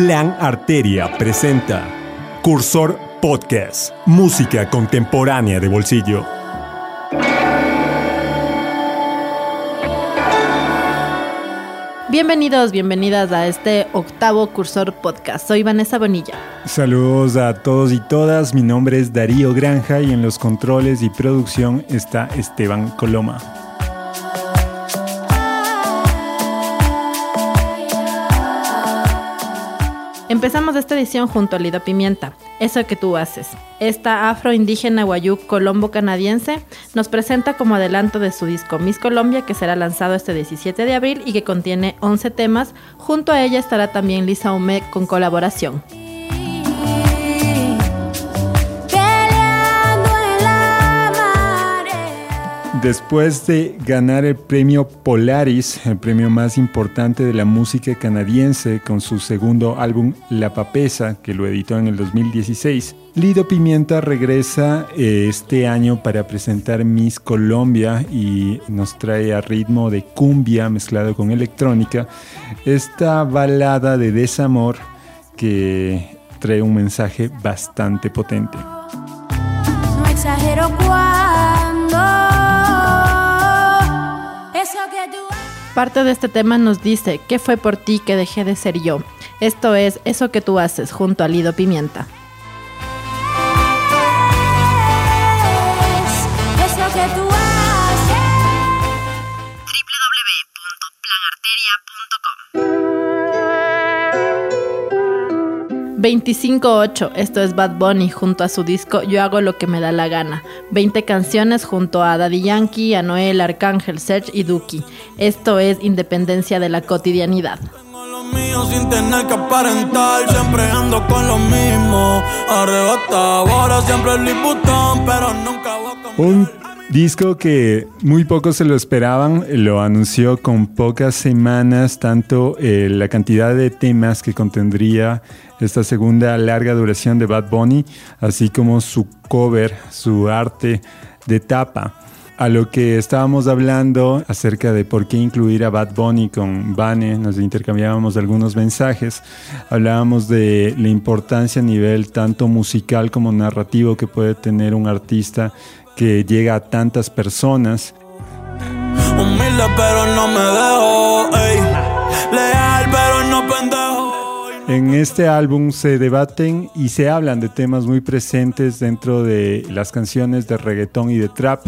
Plan Arteria presenta Cursor Podcast, música contemporánea de bolsillo. Bienvenidos, bienvenidas a este octavo Cursor Podcast. Soy Vanessa Bonilla. Saludos a todos y todas, mi nombre es Darío Granja y en los controles y producción está Esteban Coloma. Empezamos esta edición junto a Lido Pimienta, eso que tú haces. Esta afro-indígena guayú colombo canadiense nos presenta como adelanto de su disco Miss Colombia que será lanzado este 17 de abril y que contiene 11 temas. Junto a ella estará también Lisa Hume con colaboración. Después de ganar el premio Polaris, el premio más importante de la música canadiense, con su segundo álbum La Papesa, que lo editó en el 2016, Lido Pimienta regresa eh, este año para presentar Miss Colombia y nos trae a ritmo de cumbia mezclado con electrónica esta balada de desamor que trae un mensaje bastante potente. Parte de este tema nos dice, ¿qué fue por ti que dejé de ser yo? Esto es Eso que tú haces junto a Lido Pimienta. 25-8, esto es Bad Bunny junto a su disco Yo hago lo que me da la gana. 20 canciones junto a Daddy Yankee, a Noel, Arcángel, Serge y Duki. Esto es Independencia de la Cotidianidad. Tengo lo mío sin tener que aparentar, siempre ando con lo mismo. Arrebatado, ahora siempre el Liputón, pero nunca voy a cambiar. Un disco que muy pocos se lo esperaban, lo anunció con pocas semanas, tanto eh, la cantidad de temas que contendría esta segunda larga duración de Bad Bunny, así como su cover, su arte de tapa. A lo que estábamos hablando acerca de por qué incluir a Bad Bunny con Vane, nos intercambiábamos algunos mensajes, hablábamos de la importancia a nivel tanto musical como narrativo que puede tener un artista que llega a tantas personas. Humilde, pero no me dejo. En este álbum se debaten y se hablan de temas muy presentes dentro de las canciones de reggaetón y de trap,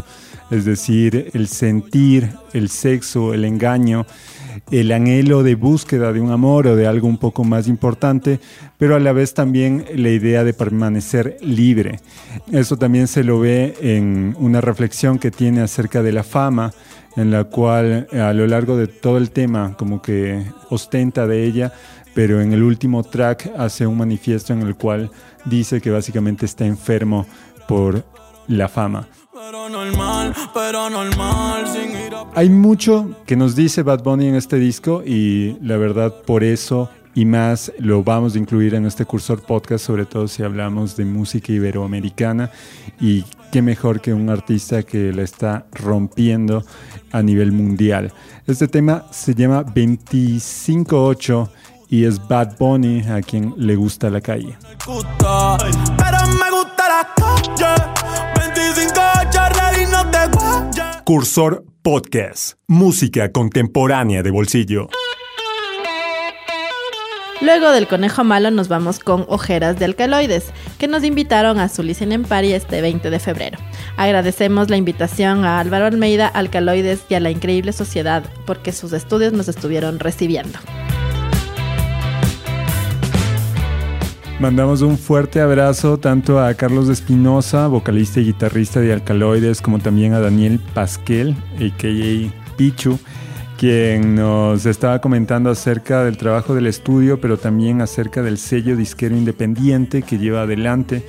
es decir, el sentir, el sexo, el engaño, el anhelo de búsqueda de un amor o de algo un poco más importante, pero a la vez también la idea de permanecer libre. Eso también se lo ve en una reflexión que tiene acerca de la fama, en la cual a lo largo de todo el tema como que ostenta de ella, pero en el último track hace un manifiesto en el cual dice que básicamente está enfermo por la fama. Pero normal, pero normal, sin ir a Hay mucho que nos dice Bad Bunny en este disco y la verdad por eso y más lo vamos a incluir en este cursor podcast, sobre todo si hablamos de música iberoamericana y qué mejor que un artista que la está rompiendo a nivel mundial. Este tema se llama 258 y es Bad Bunny a quien le gusta la calle. gusta, pero me gusta la calle. 25 ready, no te guayes. Cursor Podcast, música contemporánea de bolsillo. Luego del conejo malo nos vamos con Ojeras de Alcaloides, que nos invitaron a su Listen en Party este 20 de febrero. Agradecemos la invitación a Álvaro Almeida, Alcaloides y a la Increíble Sociedad, porque sus estudios nos estuvieron recibiendo. Mandamos un fuerte abrazo tanto a Carlos Espinosa, vocalista y guitarrista de Alcaloides, como también a Daniel Pasquel, a.k.a. Pichu, quien nos estaba comentando acerca del trabajo del estudio, pero también acerca del sello disquero independiente que lleva adelante,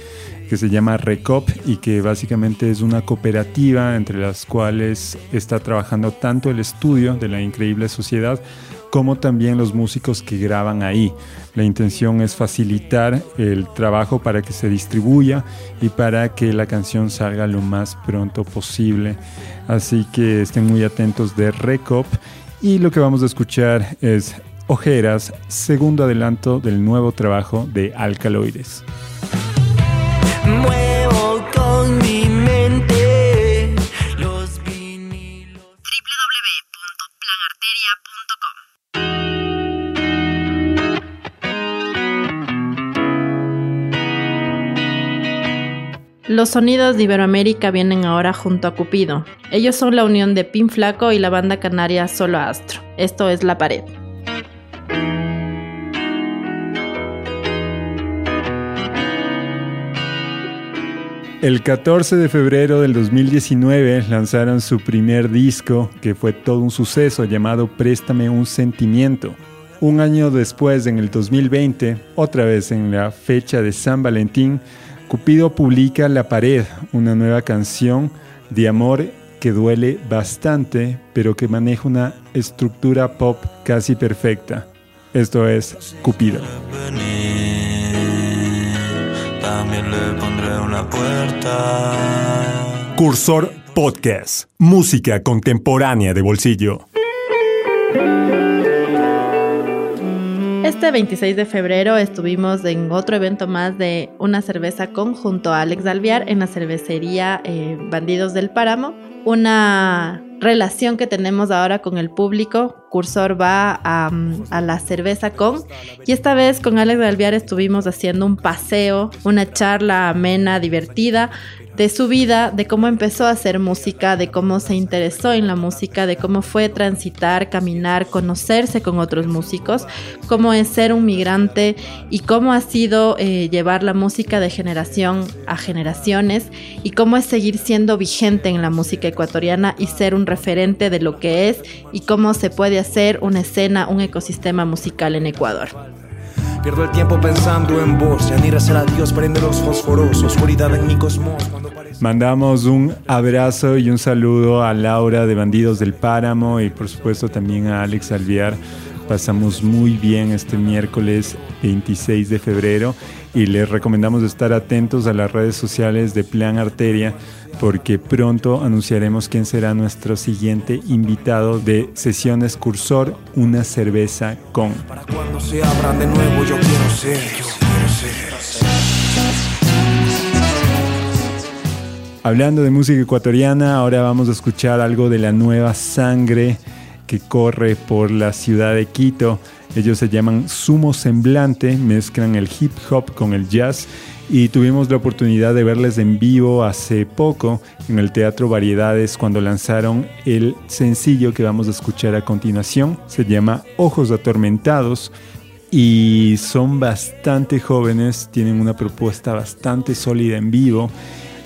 que se llama Recop y que básicamente es una cooperativa entre las cuales está trabajando tanto el estudio de la increíble sociedad como también los músicos que graban ahí. La intención es facilitar el trabajo para que se distribuya y para que la canción salga lo más pronto posible. Así que estén muy atentos de Recop y lo que vamos a escuchar es Ojeras, segundo adelanto del nuevo trabajo de Alcaloides. Los sonidos de Iberoamérica vienen ahora junto a Cupido. Ellos son la unión de Pin Flaco y la banda canaria Solo Astro. Esto es La Pared. El 14 de febrero del 2019 lanzaron su primer disco, que fue todo un suceso, llamado Préstame un sentimiento. Un año después, en el 2020, otra vez en la fecha de San Valentín, Cupido publica La Pared, una nueva canción de amor que duele bastante, pero que maneja una estructura pop casi perfecta. Esto es Cupido. También le pondré una puerta. Cursor Podcast. Música contemporánea de bolsillo. Este 26 de febrero estuvimos en otro evento más de una cerveza con junto a Alex Alviar en la cervecería eh, Bandidos del Páramo. Una relación que tenemos ahora con el público. Cursor va a, a la cerveza con y esta vez con Alex Alviar estuvimos haciendo un paseo, una charla amena, divertida de su vida, de cómo empezó a hacer música, de cómo se interesó en la música, de cómo fue transitar, caminar, conocerse con otros músicos, cómo es ser un migrante y cómo ha sido eh, llevar la música de generación a generaciones y cómo es seguir siendo vigente en la música ecuatoriana y ser un referente de lo que es y cómo se puede hacer una escena, un ecosistema musical en Ecuador. Pierdo el tiempo pensando en vos, ya ni a Dios prende los fósforos, oscuridad en mi cosmos. Mandamos un abrazo y un saludo a Laura de Bandidos del Páramo y por supuesto también a Alex Alviar. Pasamos muy bien este miércoles 26 de febrero y les recomendamos estar atentos a las redes sociales de Plan Arteria porque pronto anunciaremos quién será nuestro siguiente invitado de Sesiones Cursor, una cerveza con. Para cuando se abran de nuevo, yo quiero ser, yo quiero ser. Hablando de música ecuatoriana, ahora vamos a escuchar algo de la nueva sangre que corre por la ciudad de Quito. Ellos se llaman Sumo Semblante, mezclan el hip hop con el jazz y tuvimos la oportunidad de verles en vivo hace poco en el Teatro Variedades cuando lanzaron el sencillo que vamos a escuchar a continuación. Se llama Ojos Atormentados y son bastante jóvenes, tienen una propuesta bastante sólida en vivo.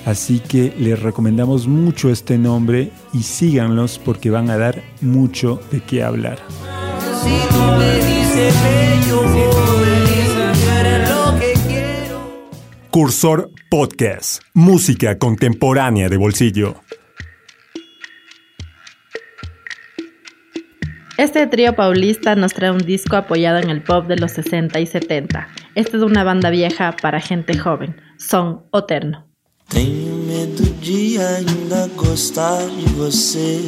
Así que les recomendamos mucho este nombre y síganlos porque van a dar mucho de qué hablar. Si tú me dices que yo voy a hacer lo que quiero. Cursor Podcast. Música contemporánea de bolsillo. Este trío paulista nos trae un disco apoyado en el pop de los 60 y 70. Esta es una banda vieja para gente joven. Son Oterno. Tenho medo de ainda gostar de você.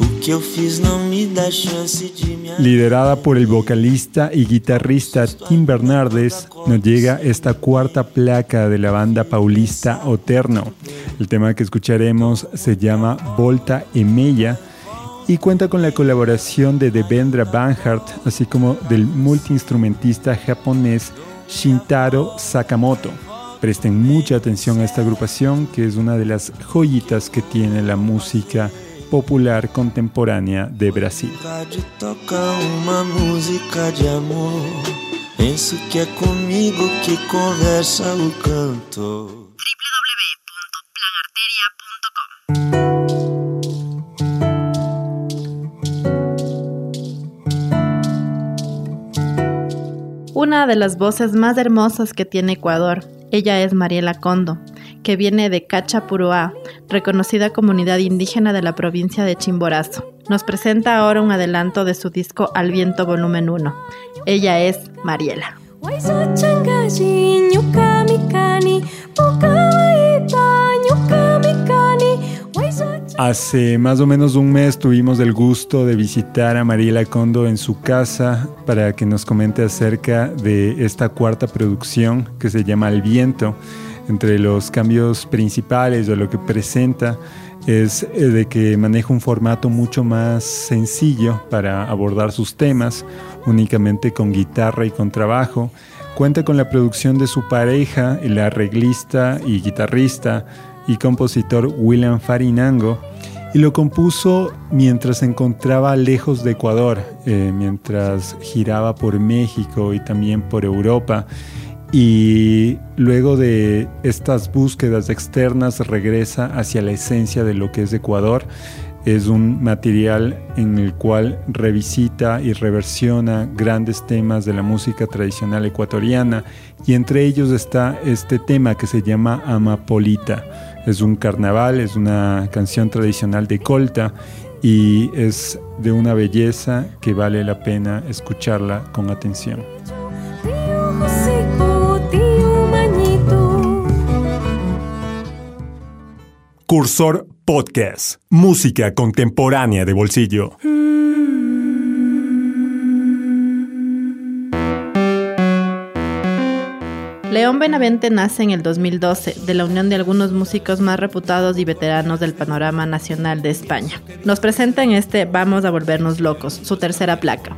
O que eu fiz não me dá chance de me Liderada por el vocalista y guitarrista Tim Bernardes, nos llega esta cuarta placa de la banda paulista Oterno. El tema que escucharemos se llama Volta e Mella y cuenta con la colaboración de Devendra Banhart, así como del multiinstrumentista japonés Shintaro Sakamoto. Presten mucha atención a esta agrupación que es una de las joyitas que tiene la música popular contemporánea de Brasil. Una de las voces más hermosas que tiene Ecuador, ella es Mariela Condo, que viene de Cachapuruá, reconocida comunidad indígena de la provincia de Chimborazo. Nos presenta ahora un adelanto de su disco Al Viento Volumen 1. Ella es Mariela. Hace más o menos un mes tuvimos el gusto de visitar a Mariela Condo en su casa para que nos comente acerca de esta cuarta producción que se llama El Viento. Entre los cambios principales o lo que presenta es eh, de que maneja un formato mucho más sencillo para abordar sus temas, únicamente con guitarra y con trabajo. Cuenta con la producción de su pareja, el arreglista y guitarrista y compositor William Farinango, y lo compuso mientras se encontraba lejos de Ecuador, eh, mientras giraba por México y también por Europa. Y luego de estas búsquedas externas regresa hacia la esencia de lo que es Ecuador. Es un material en el cual revisita y reversiona grandes temas de la música tradicional ecuatoriana y entre ellos está este tema que se llama Amapolita es un carnaval, es una canción tradicional de Colta y es de una belleza que vale la pena escucharla con atención. Cursor Podcast, música contemporánea de bolsillo. León Benavente nace en el 2012 de la unión de algunos músicos más reputados y veteranos del panorama nacional de España. Nos presenta en este Vamos a volvernos locos, su tercera placa.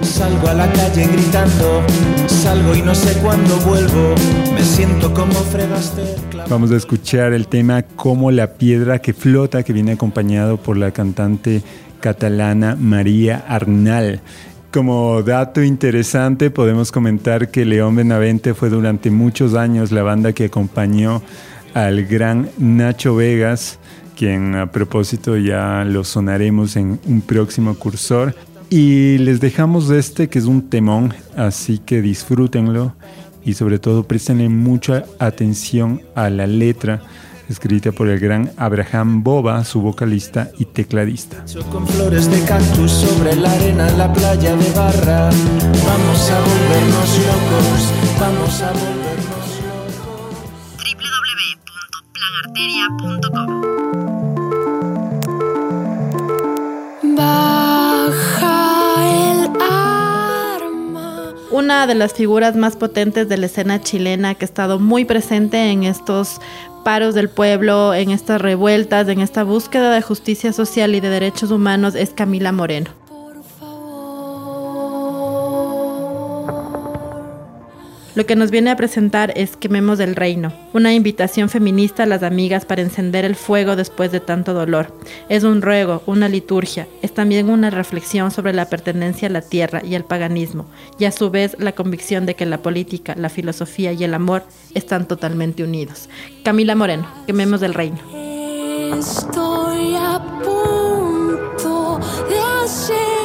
Salgo a la calle gritando, salgo y no sé cuándo vuelvo, me siento como Fred Vamos a escuchar el tema Como la piedra que flota, que viene acompañado por la cantante catalana María Arnal. Como dato interesante, podemos comentar que León Benavente fue durante muchos años la banda que acompañó al gran Nacho Vegas, quien a propósito ya lo sonaremos en un próximo cursor. Y les dejamos este que es un temón, así que disfrútenlo y sobre todo prestenle mucha atención a la letra escrita por el gran Abraham Boba, su vocalista y tecladista. Con flores de cactus sobre la arena en la playa de Barra. Vamos a volvernos locos, vamos a volvernos locos. www.planarteria.com Baja el arma. Una de las figuras más potentes de la escena chilena que ha estado muy presente en estos paros del pueblo, en estas revueltas, en esta búsqueda de justicia social y de derechos humanos es Camila Moreno. Lo que nos viene a presentar es Quememos del Reino, una invitación feminista a las amigas para encender el fuego después de tanto dolor. Es un ruego, una liturgia, es también una reflexión sobre la pertenencia a la tierra y al paganismo, y a su vez la convicción de que la política, la filosofía y el amor están totalmente unidos. Camila Moreno, Quememos del Reino. Estoy a punto de hacerlo,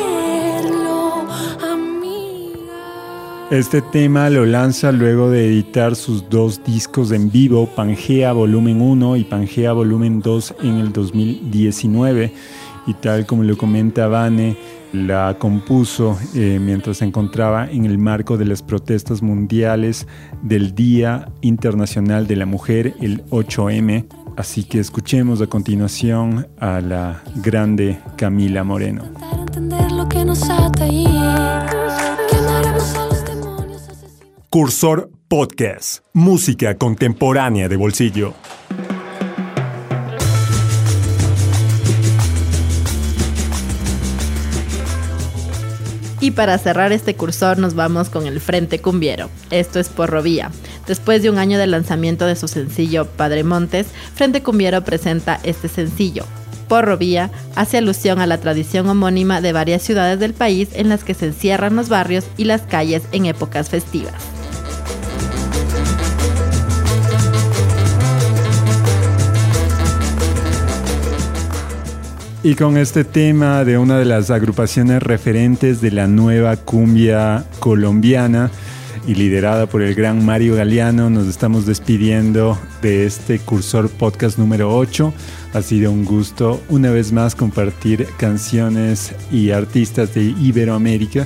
Este tema lo lanza luego de editar sus dos discos en vivo, Pangea Volumen 1 y Pangea Volumen 2 en el 2019. Y tal como lo comenta Vane, la compuso eh, mientras se encontraba en el marco de las protestas mundiales del Día Internacional de la Mujer, el 8M. Así que escuchemos a continuación a la grande Camila Moreno. Para entender lo que nos ata Cursor Podcast, música contemporánea de bolsillo. Y para cerrar este cursor nos vamos con el Frente Cumbiero. Esto es Porrovía. Después de un año de lanzamiento de su sencillo Padre Montes, Frente Cumbiero presenta este sencillo, Porrovía hace alusión a la tradición homónima de varias ciudades del país en las que se encierran los barrios y las calles en épocas festivas. Y con este tema de una de las agrupaciones referentes de la nueva cumbia colombiana y liderada por el gran Mario Galeano, nos estamos despidiendo de este cursor podcast número 8. Ha sido un gusto una vez más compartir canciones y artistas de Iberoamérica.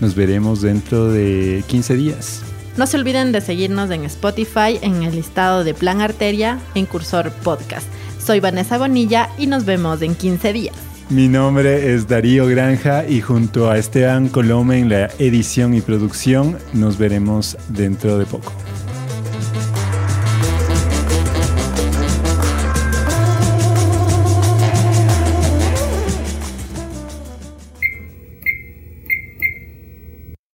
Nos veremos dentro de 15 días. No se olviden de seguirnos en Spotify en el listado de Plan Arteria en Cursor Podcast. Soy Vanessa Bonilla y nos vemos en 15 días. Mi nombre es Darío Granja y junto a Esteban Colome en la edición y producción nos veremos dentro de poco.